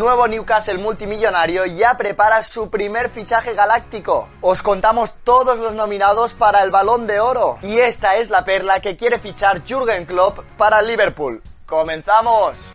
Nuevo Newcastle multimillonario ya prepara su primer fichaje galáctico. Os contamos todos los nominados para el Balón de Oro. Y esta es la perla que quiere fichar Jürgen Klopp para Liverpool. ¡Comenzamos!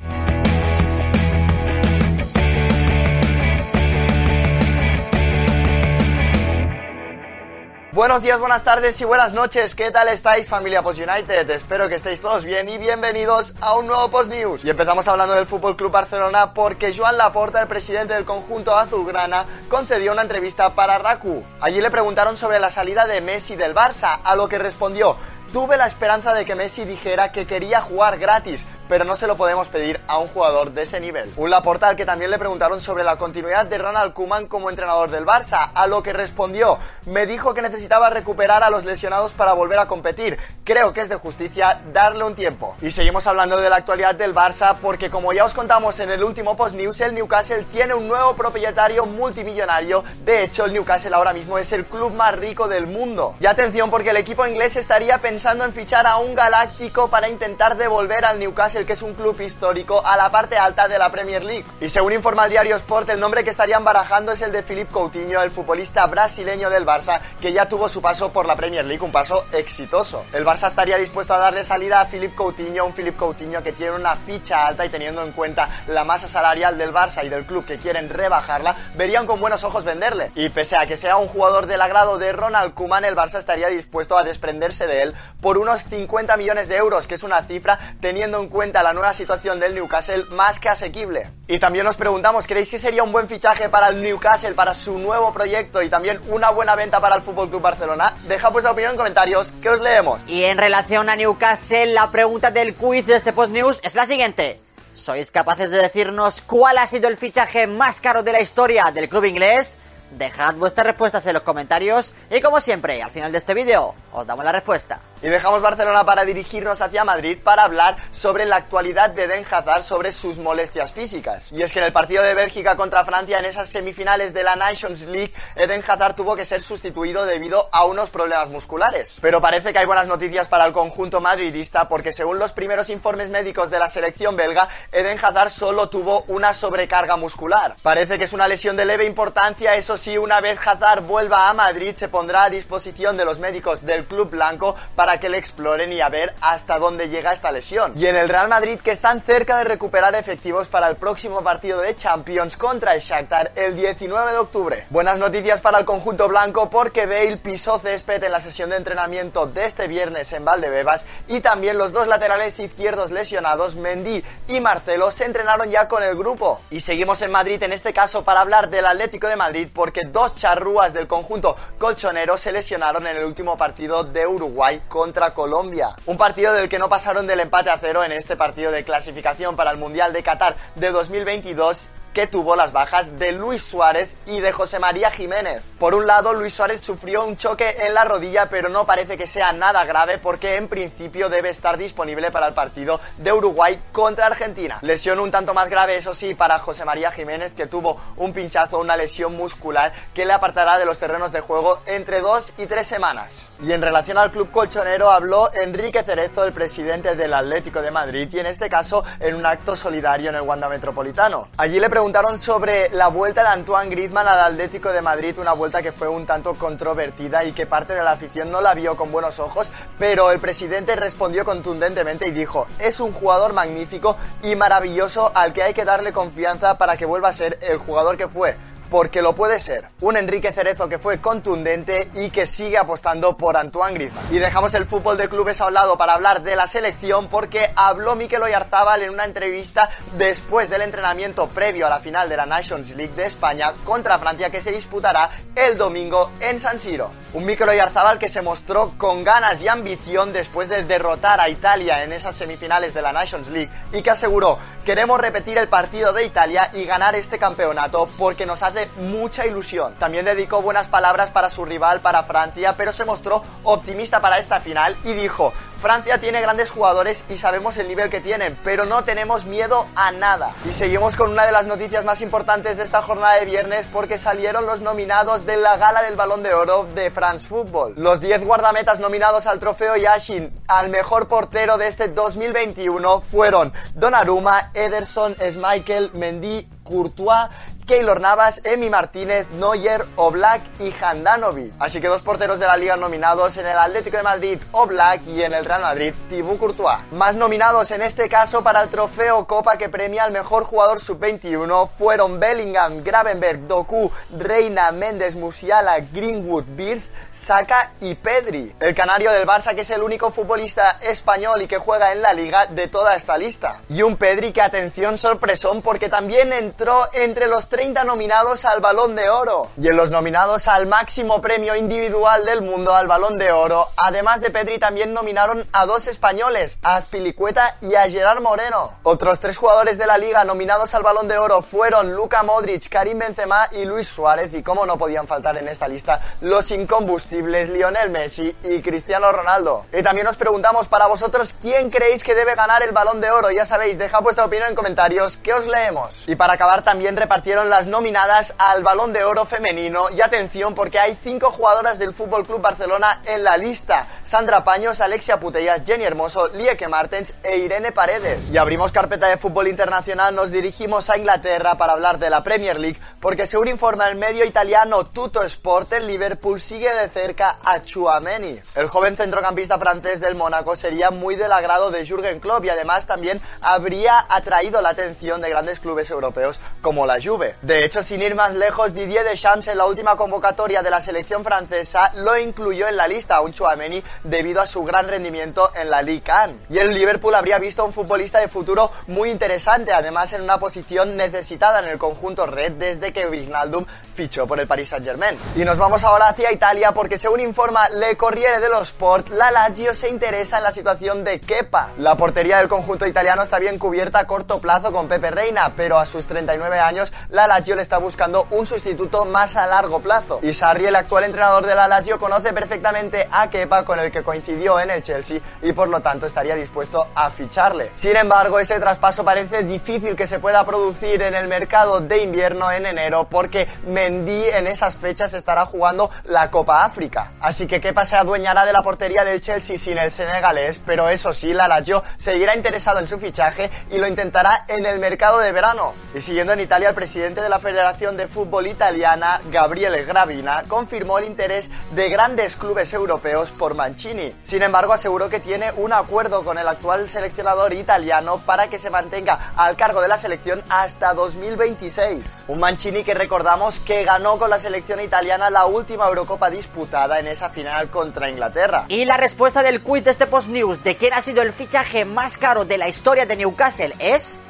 Buenos días, buenas tardes y buenas noches. ¿Qué tal estáis, familia Post United? Espero que estéis todos bien y bienvenidos a un nuevo Post News. Y empezamos hablando del Fútbol Club Barcelona porque Joan Laporta, el presidente del conjunto azulgrana, concedió una entrevista para Raku. Allí le preguntaron sobre la salida de Messi del Barça, a lo que respondió: Tuve la esperanza de que Messi dijera que quería jugar gratis, pero no se lo podemos pedir a un jugador de ese nivel. Un Laporta al que también le preguntaron sobre la continuidad de Ronald Koeman como entrenador del Barça, a lo que respondió, me dijo que necesitaba recuperar a los lesionados para volver a competir. Creo que es de justicia darle un tiempo. Y seguimos hablando de la actualidad del Barça porque como ya os contamos en el último post news, el Newcastle tiene un nuevo propietario multimillonario. De hecho, el Newcastle ahora mismo es el club más rico del mundo. Y atención porque el equipo inglés estaría pensando en fichar a un galáctico para intentar devolver al Newcastle, que es un club histórico, a la parte alta de la Premier League. Y según informa el diario Sport, el nombre que estarían barajando es el de Philippe Coutinho, el futbolista brasileño del Barça, que ya tuvo su paso por la Premier League, un paso exitoso. El Barça estaría dispuesto a darle salida a Philippe Coutinho, un Philippe Coutinho que tiene una ficha alta y teniendo en cuenta la masa salarial del Barça y del club que quieren rebajarla, verían con buenos ojos venderle. Y pese a que sea un jugador del agrado de Ronald Koeman, el Barça estaría dispuesto a desprenderse de él por unos 50 millones de euros, que es una cifra teniendo en cuenta la nueva situación del Newcastle más que asequible. Y también nos preguntamos, ¿creéis que sería un buen fichaje para el Newcastle, para su nuevo proyecto y también una buena venta para el Fútbol Club Barcelona? Deja vuestra opinión en comentarios, que os leemos. Y en relación a Newcastle, la pregunta del quiz de este post news es la siguiente. ¿Sois capaces de decirnos cuál ha sido el fichaje más caro de la historia del club inglés? Dejad vuestras respuestas en los comentarios y como siempre, al final de este vídeo, os damos la respuesta. Y dejamos Barcelona para dirigirnos hacia Madrid para hablar sobre la actualidad de Den Hazard sobre sus molestias físicas. Y es que en el partido de Bélgica contra Francia en esas semifinales de la Nations League, Eden Hazard tuvo que ser sustituido debido a unos problemas musculares. Pero parece que hay buenas noticias para el conjunto madridista porque según los primeros informes médicos de la selección belga, Eden Hazard solo tuvo una sobrecarga muscular. Parece que es una lesión de leve importancia, eso sí, una vez Hazard vuelva a Madrid se pondrá a disposición de los médicos del club blanco para que le exploren y a ver hasta dónde llega esta lesión. Y en el Real Madrid que están cerca de recuperar efectivos para el próximo partido de Champions contra el Shakhtar el 19 de octubre. Buenas noticias para el conjunto blanco porque Bale pisó césped en la sesión de entrenamiento de este viernes en Valdebebas y también los dos laterales izquierdos lesionados, Mendy y Marcelo, se entrenaron ya con el grupo. Y seguimos en Madrid en este caso para hablar del Atlético de Madrid porque dos charrúas del conjunto colchonero se lesionaron en el último partido de Uruguay contra Colombia. Un partido del que no pasaron del empate a cero en este partido de clasificación para el Mundial de Qatar de 2022 que tuvo las bajas de Luis Suárez y de José María Jiménez. Por un lado, Luis Suárez sufrió un choque en la rodilla, pero no parece que sea nada grave porque en principio debe estar disponible para el partido de Uruguay contra Argentina. Lesión un tanto más grave, eso sí, para José María Jiménez, que tuvo un pinchazo, una lesión muscular que le apartará de los terrenos de juego entre dos y tres semanas. Y en relación al club colchonero habló Enrique Cerezo, el presidente del Atlético de Madrid, y en este caso en un acto solidario en el Wanda Metropolitano. Allí le preguntaron sobre la vuelta de Antoine Griezmann al Atlético de Madrid, una vuelta que fue un tanto controvertida y que parte de la afición no la vio con buenos ojos, pero el presidente respondió contundentemente y dijo, es un jugador magnífico y maravilloso al que hay que darle confianza para que vuelva a ser el jugador que fue porque lo puede ser. Un Enrique Cerezo que fue contundente y que sigue apostando por Antoine Griezmann. Y dejamos el fútbol de clubes a un lado para hablar de la selección porque habló Mikel Oyarzábal en una entrevista después del entrenamiento previo a la final de la Nations League de España contra Francia que se disputará el domingo en San Siro. Un Mikel Oyarzabal que se mostró con ganas y ambición después de derrotar a Italia en esas semifinales de la Nations League y que aseguró, queremos repetir el partido de Italia y ganar este campeonato porque nos hace mucha ilusión. También dedicó buenas palabras para su rival, para Francia, pero se mostró optimista para esta final y dijo, Francia tiene grandes jugadores y sabemos el nivel que tienen, pero no tenemos miedo a nada. Y seguimos con una de las noticias más importantes de esta jornada de viernes porque salieron los nominados de la gala del Balón de Oro de France Football. Los 10 guardametas nominados al trofeo Yashin al mejor portero de este 2021 fueron Donnarumma, Ederson, Schmeichel, Mendy, Courtois Keylor Navas, Emi Martínez, Neuer, Oblak y Handanovic. Así que dos porteros de la liga nominados en el Atlético de Madrid, Oblak y en el Real Madrid, Thibaut Courtois. Más nominados en este caso para el trofeo Copa que premia al mejor jugador sub-21 fueron Bellingham, Gravenberg, Doku, Reina, Méndez, Musiala, Greenwood, Birst, Saka y Pedri. El canario del Barça que es el único futbolista español y que juega en la liga de toda esta lista. Y un Pedri que atención sorpresón porque también entró entre los 30 nominados al Balón de Oro. Y en los nominados al máximo premio individual del mundo, al Balón de Oro, además de Pedri también nominaron a dos españoles, a Azpilicueta y a Gerard Moreno. Otros tres jugadores de la liga nominados al Balón de Oro fueron Luka Modric, Karim Benzema y Luis Suárez. Y como no podían faltar en esta lista, los incombustibles Lionel Messi y Cristiano Ronaldo. Y también os preguntamos para vosotros quién creéis que debe ganar el Balón de Oro. Ya sabéis, dejad vuestra opinión en comentarios que os leemos. Y para acabar también repartieron las nominadas al Balón de Oro femenino y atención porque hay cinco jugadoras del Fútbol Club Barcelona en la lista: Sandra Paños, Alexia Putellas, Jenny Hermoso, Lieke Martens e Irene Paredes. Y abrimos carpeta de fútbol internacional, nos dirigimos a Inglaterra para hablar de la Premier League porque según informa el medio italiano Tutto Sport, el Liverpool sigue de cerca a Chouameni. El joven centrocampista francés del Mónaco sería muy del agrado de Jürgen Klopp y además también habría atraído la atención de grandes clubes europeos como la Juve. De hecho, sin ir más lejos, Didier Deschamps en la última convocatoria de la selección francesa lo incluyó en la lista a un Chouameni debido a su gran rendimiento en la Ligue 1. Y el Liverpool habría visto a un futbolista de futuro muy interesante, además en una posición necesitada en el conjunto red desde que Wijnaldum fichó por el Paris Saint-Germain. Y nos vamos ahora hacia Italia porque según informa Le Corriere dello Sport, la Lazio se interesa en la situación de Kepa. La portería del conjunto italiano está bien cubierta a corto plazo con Pepe Reina, pero a sus 39 años la Lazio le está buscando un sustituto más a largo plazo. Y Sarri, el actual entrenador de la Lazio, conoce perfectamente a Kepa con el que coincidió en el Chelsea y por lo tanto estaría dispuesto a ficharle. Sin embargo, ese traspaso parece difícil que se pueda producir en el mercado de invierno en enero porque Mendy en esas fechas estará jugando la Copa África. Así que Kepa se adueñará de la portería del Chelsea sin el senegalés, pero eso sí, la Lazio seguirá interesado en su fichaje y lo intentará en el mercado de verano. Y siguiendo en Italia, el presidente de la Federación de Fútbol Italiana, Gabriele Gravina, confirmó el interés de grandes clubes europeos por Mancini. Sin embargo, aseguró que tiene un acuerdo con el actual seleccionador italiano para que se mantenga al cargo de la selección hasta 2026. Un Mancini que recordamos que ganó con la selección italiana la última Eurocopa disputada en esa final contra Inglaterra. Y la respuesta del quiz de este Post News de quién ha sido el fichaje más caro de la historia de Newcastle es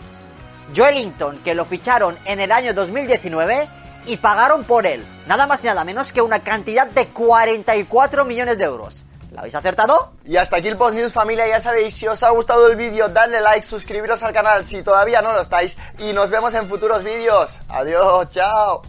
Joelinton, que lo ficharon en el año 2019 y pagaron por él nada más y nada menos que una cantidad de 44 millones de euros. ¿La habéis acertado? Y hasta aquí el Post News familia, ya sabéis, si os ha gustado el vídeo, dadle like, suscribiros al canal si todavía no lo estáis y nos vemos en futuros vídeos. Adiós, chao.